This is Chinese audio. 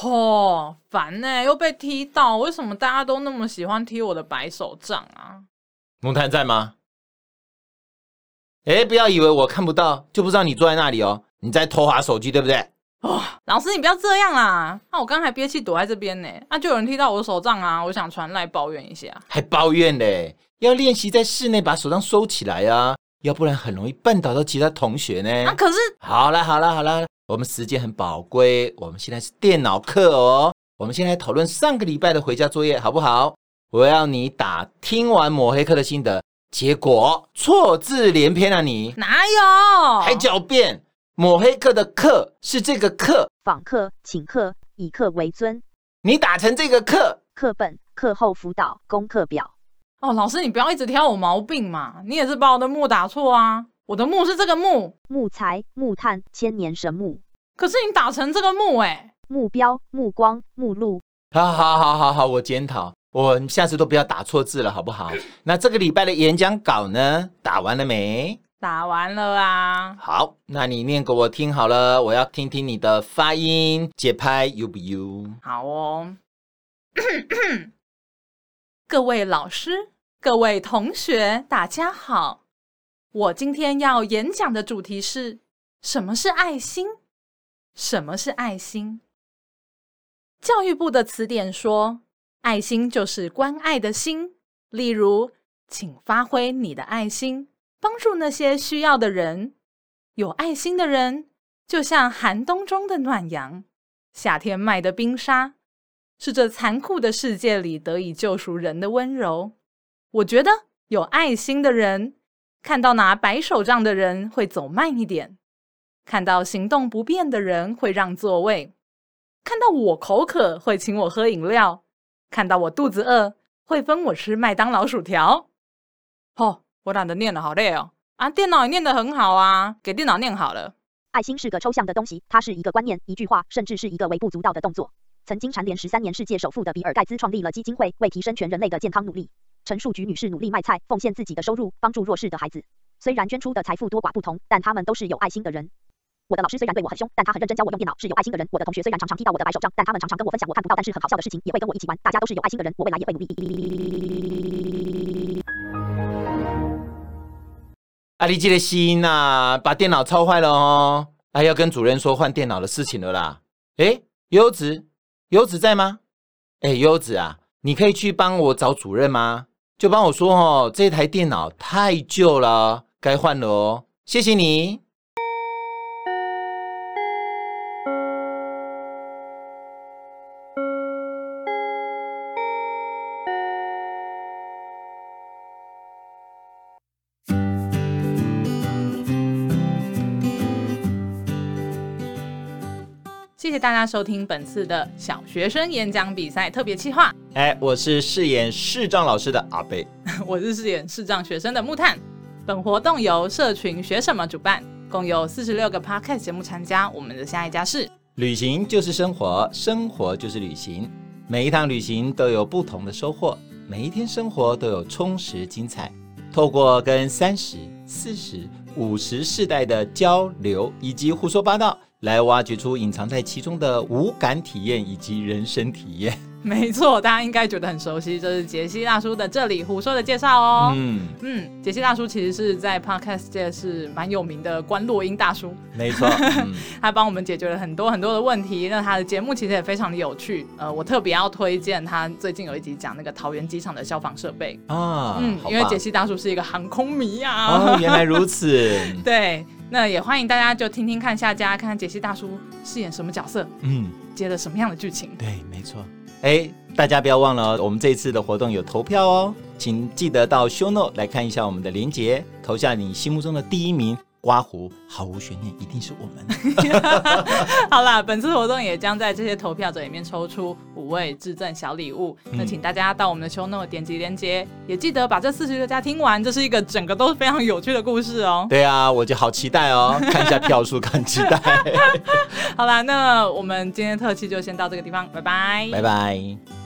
嚯，烦呢，又被踢到，为什么大家都那么喜欢踢我的白手杖啊？木炭在吗？哎，不要以为我看不到就不知道你坐在那里哦，你在偷滑手机对不对？哦，老师你不要这样啦，那、啊、我刚才憋气躲在这边呢，那、啊、就有人踢到我的手杖啊，我想传来抱怨一下，还抱怨嘞？要练习在室内把手杖收起来啊，要不然很容易绊倒到其他同学呢。啊，可是，好啦好啦好了，我们时间很宝贵，我们现在是电脑课哦，我们先来讨论上个礼拜的回家作业好不好？我要你打听完抹黑课的心得，结果错字连篇啊你！哪有？还狡辩？抹黑课的课是这个课，访客、请客、以客为尊。你打成这个课，课本、课后辅导、功课表。哦，老师，你不要一直挑我毛病嘛！你也是把我的木打错啊！我的木是这个木，木材、木炭、千年神木。可是你打成这个木哎、欸！目标、目光、目录。好好好好好，我检讨，我下次都不要打错字了，好不好？那这个礼拜的演讲稿呢？打完了没？打完了啊！好，那你念给我听好了，我要听听你的发音节拍，U 不 U？好哦。各位老师、各位同学，大家好。我今天要演讲的主题是：什么是爱心？什么是爱心？教育部的词典说，爱心就是关爱的心。例如，请发挥你的爱心。帮助那些需要的人，有爱心的人，就像寒冬中的暖阳，夏天卖的冰沙，是这残酷的世界里得以救赎人的温柔。我觉得有爱心的人，看到拿白手杖的人会走慢一点，看到行动不便的人会让座位，看到我口渴会请我喝饮料，看到我肚子饿会分我吃麦当劳薯条。哦。我懒得念了，好累哦！啊，电脑也念得很好啊，给电脑念好了。爱心是个抽象的东西，它是一个观念、一句话，甚至是一个微不足道的动作。曾经蝉联十三年世界首富的比尔盖茨创立了基金会，为提升全人类的健康努力。陈树菊女士努力卖菜，奉献自己的收入，帮助弱势的孩子。虽然捐出的财富多寡不同，但他们都是有爱心的人。我的老师虽然对我很凶，但他很认真教我用电脑，是有爱心的人。我的同学虽然常常踢到我的白手杖，但他们常常跟我分享我看不到但是很好笑的事情，也会跟我一起玩。大家都是有爱心的人，我未来也会努力。阿力记得心呐，把电脑操坏了哦，还要跟主任说换电脑的事情了啦。哎，优子，优子在吗？哎，优子啊，你可以去帮我找主任吗？就帮我说哦，这台电脑太旧了，该换了哦。谢谢你。谢谢大家收听本次的小学生演讲比赛特别企划。哎，我是饰演视障老师的阿贝，我是饰演视障学生的木炭。本活动由社群学什么主办，共有四十六个 podcast 节目参加。我们的下一家是旅行就是生活，生活就是旅行。每一趟旅行都有不同的收获，每一天生活都有充实精彩。透过跟三十、四十、五十世代的交流以及胡说八道。来挖掘出隐藏在其中的无感体验以及人生体验。没错，大家应该觉得很熟悉，这是杰西大叔的这里胡说的介绍哦。嗯嗯，杰西大叔其实是在 Podcast 界是蛮有名的观落音大叔。没错，嗯、他帮我们解决了很多很多的问题。那他的节目其实也非常的有趣。呃，我特别要推荐他最近有一集讲那个桃园机场的消防设备啊。嗯，因为杰西大叔是一个航空迷啊。哦，原来如此。对。那也欢迎大家就听听看下家，看看杰西大叔饰演什么角色，嗯，接了什么样的剧情。对，没错。哎，大家不要忘了，我们这次的活动有投票哦，请记得到 Show No 来看一下我们的连结，投下你心目中的第一名。刮胡毫无悬念，一定是我们。好啦，本次活动也将在这些投票者里面抽出五位致赠小礼物。嗯、那请大家到我们的 show note 点击链接，也记得把这四十六家听完。这是一个整个都是非常有趣的故事哦。对啊，我就好期待哦，看一下票数，很期待。好啦，那我们今天特辑就先到这个地方，拜拜，拜拜。